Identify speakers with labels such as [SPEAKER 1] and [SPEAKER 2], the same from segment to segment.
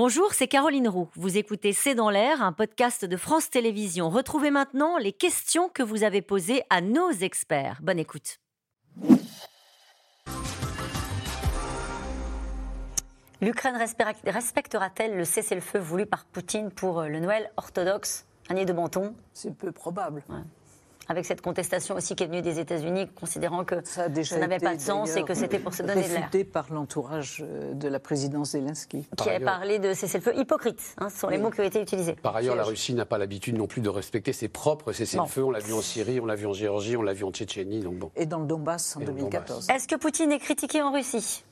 [SPEAKER 1] Bonjour, c'est Caroline Roux. Vous écoutez C'est dans l'air, un podcast de France Télévisions. Retrouvez maintenant les questions que vous avez posées à nos experts. Bonne écoute. L'Ukraine respectera-t-elle le cessez-le-feu voulu par Poutine pour le Noël orthodoxe? Année de Menton?
[SPEAKER 2] C'est peu probable.
[SPEAKER 1] Ouais avec cette contestation aussi qui est venue des États-Unis, considérant que ça, n'avait pas de sens et que c'était pour se donner de l'air.
[SPEAKER 2] par l'entourage euh, de la présidence Zelensky.
[SPEAKER 1] Qui a parlé de cessez-le-feu hypocrite, hein, ce sont les mots qui ont été utilisés.
[SPEAKER 3] Par ailleurs, la Russie n'a pas l'habitude non plus de respecter ses propres cessez-le-feu. On l'a vu en Syrie, on l'a vu en Géorgie, on l'a vu en Tchétchénie. Donc bon.
[SPEAKER 2] Et dans le Donbass en 2014.
[SPEAKER 1] Est-ce que Poutine est critiqué en Russie?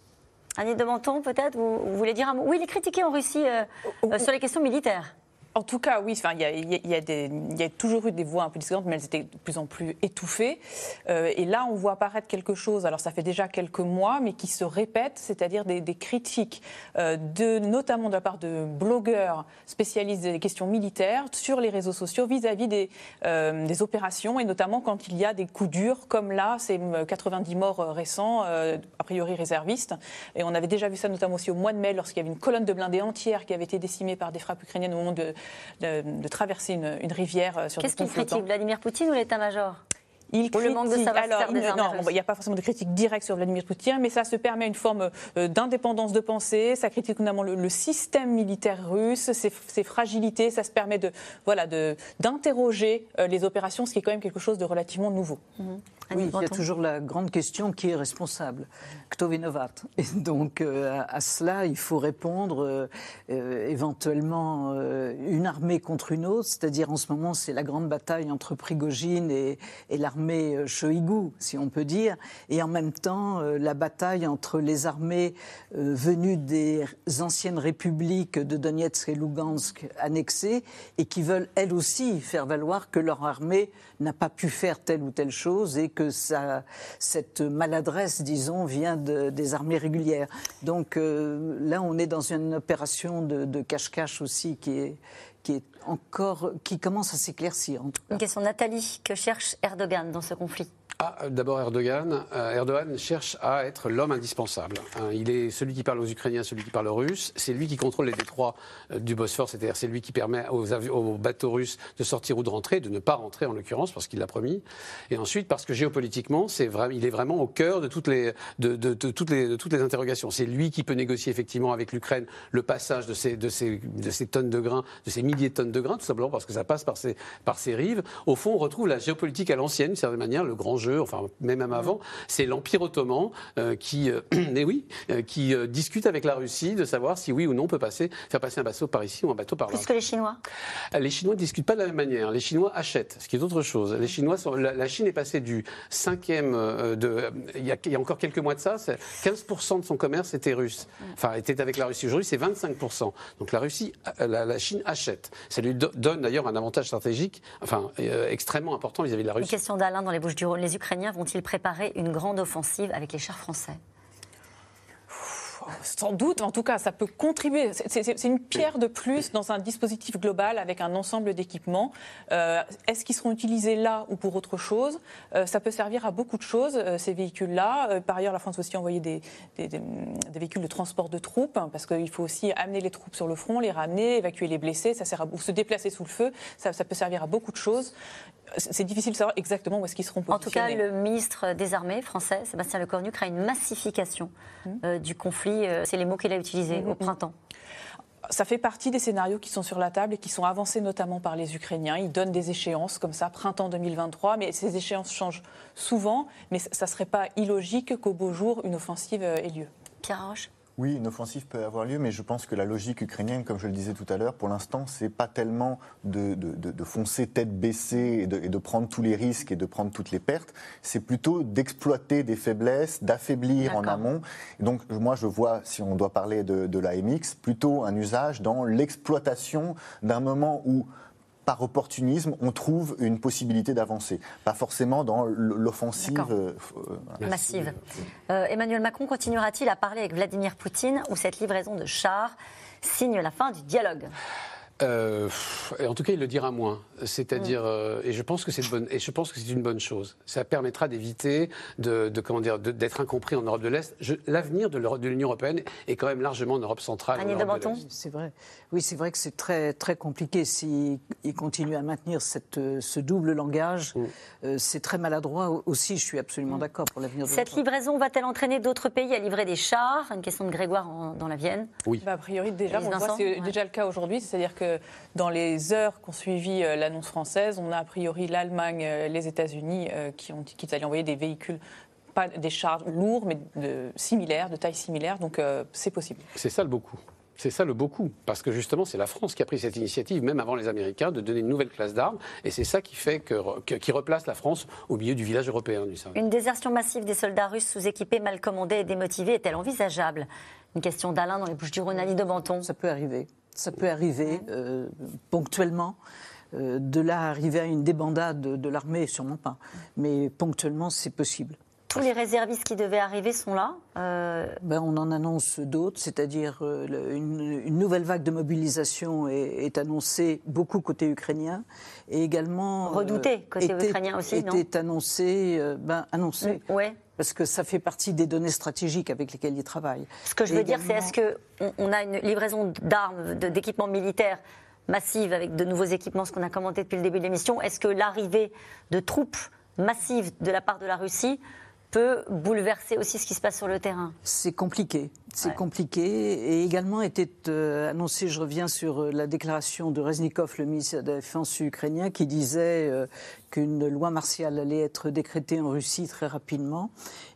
[SPEAKER 1] Annie de Menton, peut-être? Vous, voulez dire un mot? Oui, il est critiqué en Russie euh, euh, sur les questions militaires.
[SPEAKER 4] En tout cas, oui, il y, a, toujours eu des voix un peu discordantes, mais elles étaient de plus en plus étouffées. Euh, et là, on voit apparaître quelque chose, alors ça fait déjà quelques mois, mais qui se répète, c'est-à-dire des, critiques, euh, de, notamment de la part de blogueurs spécialistes des questions militaires sur les réseaux sociaux vis-à-vis des, euh, des, opérations, et notamment quand il y a des coups durs, comme là, ces 90 morts récents, a priori réservistes. Et on avait déjà vu ça notamment aussi au mois de mai, lorsqu'il y avait une colonne de blindés entière qui avait été décimée par des frappes ukrainiennes au moment de de, traverser une, rivière euh, sur
[SPEAKER 1] Qu'est-ce qu'il critique, Vladimir Poutine ou l'état-major?
[SPEAKER 4] Il critique, le manque de alors, il, non, il n'y a pas forcément de critique directe sur Vladimir Poutine, mais ça se permet une forme euh, d'indépendance de pensée. Ça critique notamment le, système militaire russe, ses, fragilités. Ça se permet de voilà d'interroger euh, les opérations, ce qui est quand même quelque chose de relativement nouveau.
[SPEAKER 2] Mhm. Oui, il y a toujours la grande question qui est responsable Kto vinovat? Et donc à, cela, il faut répondre éventuellement une armée contre une autre, c'est-à-dire en ce moment c'est la grande bataille entre Prigogine et, et l'armée l'armée euh, Shoigu, si on peut dire, et en même temps euh, la bataille entre les armées euh, venues des anciennes républiques de Donetsk et Lugansk annexées et qui veulent elles aussi faire valoir que leur armée n'a pas pu faire telle ou telle chose et que ça, cette maladresse, disons, vient des armées régulières. Donc là, on est dans une opération de cache-cache aussi qui est, qui est encore, qui commence à s'éclaircir.
[SPEAKER 1] Une question, Nathalie, que cherche Erdogan dans ce conflit?
[SPEAKER 3] Ah, D'abord, Erdogan. Euh, Erdogan cherche à être l'homme indispensable. Hein, il est celui qui parle aux Ukrainiens, celui qui parle aux Russes. C'est lui qui contrôle les détroits euh, du Bosphore, c'est-à-dire c'est lui qui permet aux, aux, bateaux russes de sortir ou de rentrer, de ne pas rentrer en l'occurrence, parce qu'il l'a promis. Et ensuite, parce que géopolitiquement, il est vraiment au cœur de toutes les, interrogations. C'est lui qui peut négocier effectivement avec l'Ukraine le passage de ces, tonnes de grains, de ces milliers de tonnes de grains, tout simplement parce que ça passe par ces, par ces rives. Au fond, on retrouve la géopolitique à l'ancienne, d'une certaine manière, le grand jeu, enfin, même avant, c'est l'Empire ottoman euh, qui, euh, oui, euh, qui discute avec la Russie de savoir si oui ou non on peut passer, faire passer un bateau par ici ou un bateau par là.
[SPEAKER 1] Plus que les Chinois
[SPEAKER 3] Les Chinois ne discutent pas de la même manière. Les Chinois achètent, ce qui est autre chose. Les Chinois la, Chine est passée du cinquième de, il y, a, encore quelques mois de ça, 15% de son commerce était russe. Enfin, était avec la Russie. Aujourd'hui, c'est 25%. Donc la Russie, la, Chine achète. Ça lui donne d'ailleurs un avantage stratégique, enfin, extrêmement important vis-à-vis de la Russie.
[SPEAKER 1] Une question d'Alain dans les Bouches-du-Rhône. Les Ukrainiens vont-ils préparer une grande offensive avec les chars français?
[SPEAKER 4] Sans doute, en tout cas, ça peut contribuer. C'est une pierre de plus dans un dispositif global avec un ensemble d'équipements. Euh, est-ce qu'ils seront utilisés là ou pour autre chose? Euh, Ça peut servir à beaucoup de choses, euh, ces véhicules-là. par ailleurs, la France a aussi envoyé des, véhicules de transport de troupes, hein, parce qu'il faut aussi amener les troupes sur le front, les ramener, évacuer les blessés, ça sert à, ou se déplacer sous le feu. Ça, ça peut servir à beaucoup de choses c'est difficile de savoir exactement où est-ce qu'ils seront positionnés.
[SPEAKER 1] En tout cas, le ministre des Armées français, Sébastien Lecornu, craint une massification euh, du conflit. Euh, c'est les mots qu'il a utilisés hmm, au hmm, printemps.
[SPEAKER 4] Ça fait partie des scénarios qui sont sur la table et qui sont avancés notamment par les Ukrainiens. Ils donnent des échéances comme ça, printemps 2023, mais ces échéances changent souvent. Mais ça ne serait pas illogique qu'au beau jour, une offensive euh, ait lieu.
[SPEAKER 1] Pierre Roche
[SPEAKER 5] oui, une offensive peut avoir lieu, mais je pense que la logique ukrainienne, comme je le disais tout à l'heure, pour l'instant, c'est pas tellement de, foncer tête baissée et de, prendre tous les risques et de prendre toutes les pertes, c'est plutôt d'exploiter des faiblesses, d'affaiblir en amont. donc, moi, je vois, si on doit parler de, de l'AMX, plutôt un usage dans l'exploitation d'un moment où par opportunisme, on trouve une possibilité d'avancer. Pas forcément dans l'offensive
[SPEAKER 1] euh, massive. Euh, Emmanuel Macron continuera-t-il à parler avec Vladimir Poutine ou cette livraison de chars signe la fin du dialogue?
[SPEAKER 3] Euh, en tout cas, il le dira moins. C'est-à-dire, euh, et je pense que c'est une bonne, et je pense que c'est une bonne chose. Ça permettra d'éviter de, comment dire, d'être incompris en Europe de l'Est. L'avenir de l'Union européenne est quand même largement en Europe centrale.
[SPEAKER 2] C'est vrai. Oui, c'est vrai que c'est très très compliqué s'il continue à maintenir cette, ce double langage. Mm. Euh, c'est très maladroit aussi. Je suis absolument mm. d'accord pour l'avenir.
[SPEAKER 1] Cette livraison va-t-elle entraîner d'autres pays à livrer des chars? Une question de Grégoire dans la Vienne.
[SPEAKER 3] Oui.
[SPEAKER 4] Bah, a priori, déjà, c'est déjà le cas aujourd'hui. C'est-à-dire que dans les heures qu'ont suivi euh, l'annonce française, on a a priori l'Allemagne, euh, les États-Unis euh, qui ont qui allaient envoyer des véhicules pas des chars lourds, mais de, similaires, de taille similaire. Donc c'est possible.
[SPEAKER 3] C'est ça le beaucoup. C'est ça le beaucoup, parce que justement, c'est la France qui a pris cette initiative, même avant les Américains, de donner une nouvelle classe d'armes, et c'est ça qui fait que, qui replace la France au milieu du village européen. Du
[SPEAKER 1] une désertion massive des soldats russes sous-équipés, mal commandés et démotivés est-elle envisageable? Une question d'Alain dans les Bouches-du-Rhône, Ali de Menton.
[SPEAKER 2] Ça peut arriver ça peut arriver euh, ponctuellement. Euh, de là arriver à une débandade de, l'armée, sûrement pas. Mais ponctuellement, c'est possible.
[SPEAKER 1] Tous les réservistes qui devaient arriver sont là
[SPEAKER 2] euh, ben, On en annonce d'autres, c'est-à-dire une, nouvelle vague de mobilisation est, annoncée beaucoup côté ukrainien et également...
[SPEAKER 1] Redouté côté ukrainien aussi,
[SPEAKER 2] non? Était annoncé, ben, annoncé.
[SPEAKER 1] ouais
[SPEAKER 2] parce que ça fait partie des données stratégiques avec lesquelles ils travaillent.
[SPEAKER 1] Ce que je veux dire, c'est est-ce qu'on on a une livraison d'armes, d'équipements militaires massive avec de nouveaux équipements, ce qu'on a commenté depuis le début de l'émission Est-ce que l'arrivée de troupes massives de la part de la Russie peut bouleverser aussi ce qui se passe sur le terrain?
[SPEAKER 2] C'est compliqué. C'est compliqué. Et également était euh, annoncé, je reviens sur euh, la déclaration de Reznikov, le ministre de la Défense ukrainien, qui disait euh, qu'une loi martiale allait être décrétée en Russie très rapidement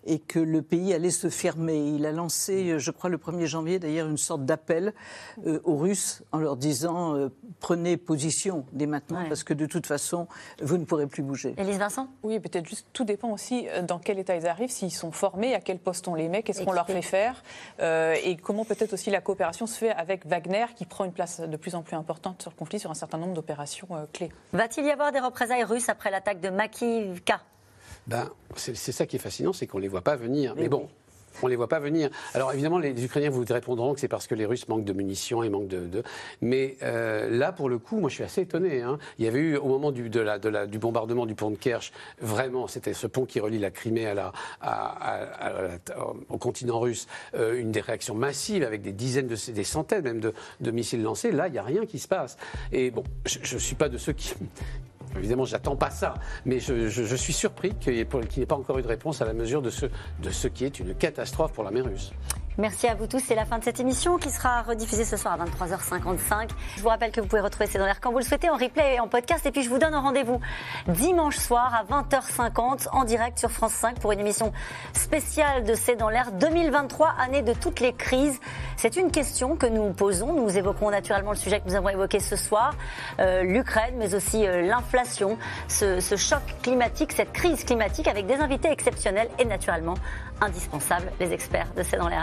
[SPEAKER 2] et que le pays allait se fermer. Il a lancé, je crois, le 1er janvier d'ailleurs, une sorte d'appel aux Russes en leur disant prenez position dès maintenant parce que de toute façon, vous ne pourrez plus bouger.
[SPEAKER 1] Élise Vincent?
[SPEAKER 4] Oui, peut-être juste, tout dépend aussi dans quel état ils arrivent, s'ils sont formés, à quel poste on les met, qu'est-ce qu'on leur fait faire. Euh, et comment peut-être aussi la coopération se fait avec Wagner, qui prend une place de plus en plus importante sur le conflit, sur un certain nombre d'opérations euh, clés.
[SPEAKER 1] Va-t-il y avoir des représailles russes après l'attaque de Makivka?
[SPEAKER 3] Ben, c'est ça qui est fascinant, c'est qu'on ne les voit pas venir. Mais bon, on ne les voit pas venir. Alors évidemment, les Ukrainiens vous répondront que c'est parce que les Russes manquent de munitions et manquent de. Mais euh, là, pour le coup, moi je suis assez étonné. Hein. Il y avait eu, au moment du, bombardement du pont de Kerch, vraiment, c'était ce pont qui relie la Crimée au continent russe, euh, une des réactions massives avec des dizaines, de, des centaines même de, de missiles lancés. Là, il n'y a rien qui se passe. Et bon, je ne suis pas de ceux qui, Évidemment, j'attends pas ça, mais je, suis surpris qu'il n'y ait, pas encore eu de réponse à la mesure de ce, de ce qui est une catastrophe pour l'armée russe.
[SPEAKER 1] Merci à vous tous. C'est la fin de cette émission qui sera rediffusée ce soir à 23h55. Je vous rappelle que vous pouvez retrouver C'est dans l'air quand vous le souhaitez en replay et en podcast. Et puis je vous donne un rendez-vous dimanche soir à 20h50 en direct sur France 5 pour une émission spéciale de C'est dans l'air 2023, année de toutes les crises. C'est une question que nous posons. Nous évoquerons naturellement le sujet que nous avons évoqué ce soir, euh, l'Ukraine, mais aussi euh, l'inflation, ce, ce choc climatique, cette crise climatique avec des invités exceptionnels et naturellement indispensables, les experts de C'est dans l'air.